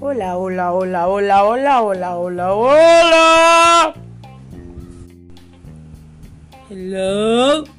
Hola, hola, hola, hola, hola, hola, hola, hola. Hello.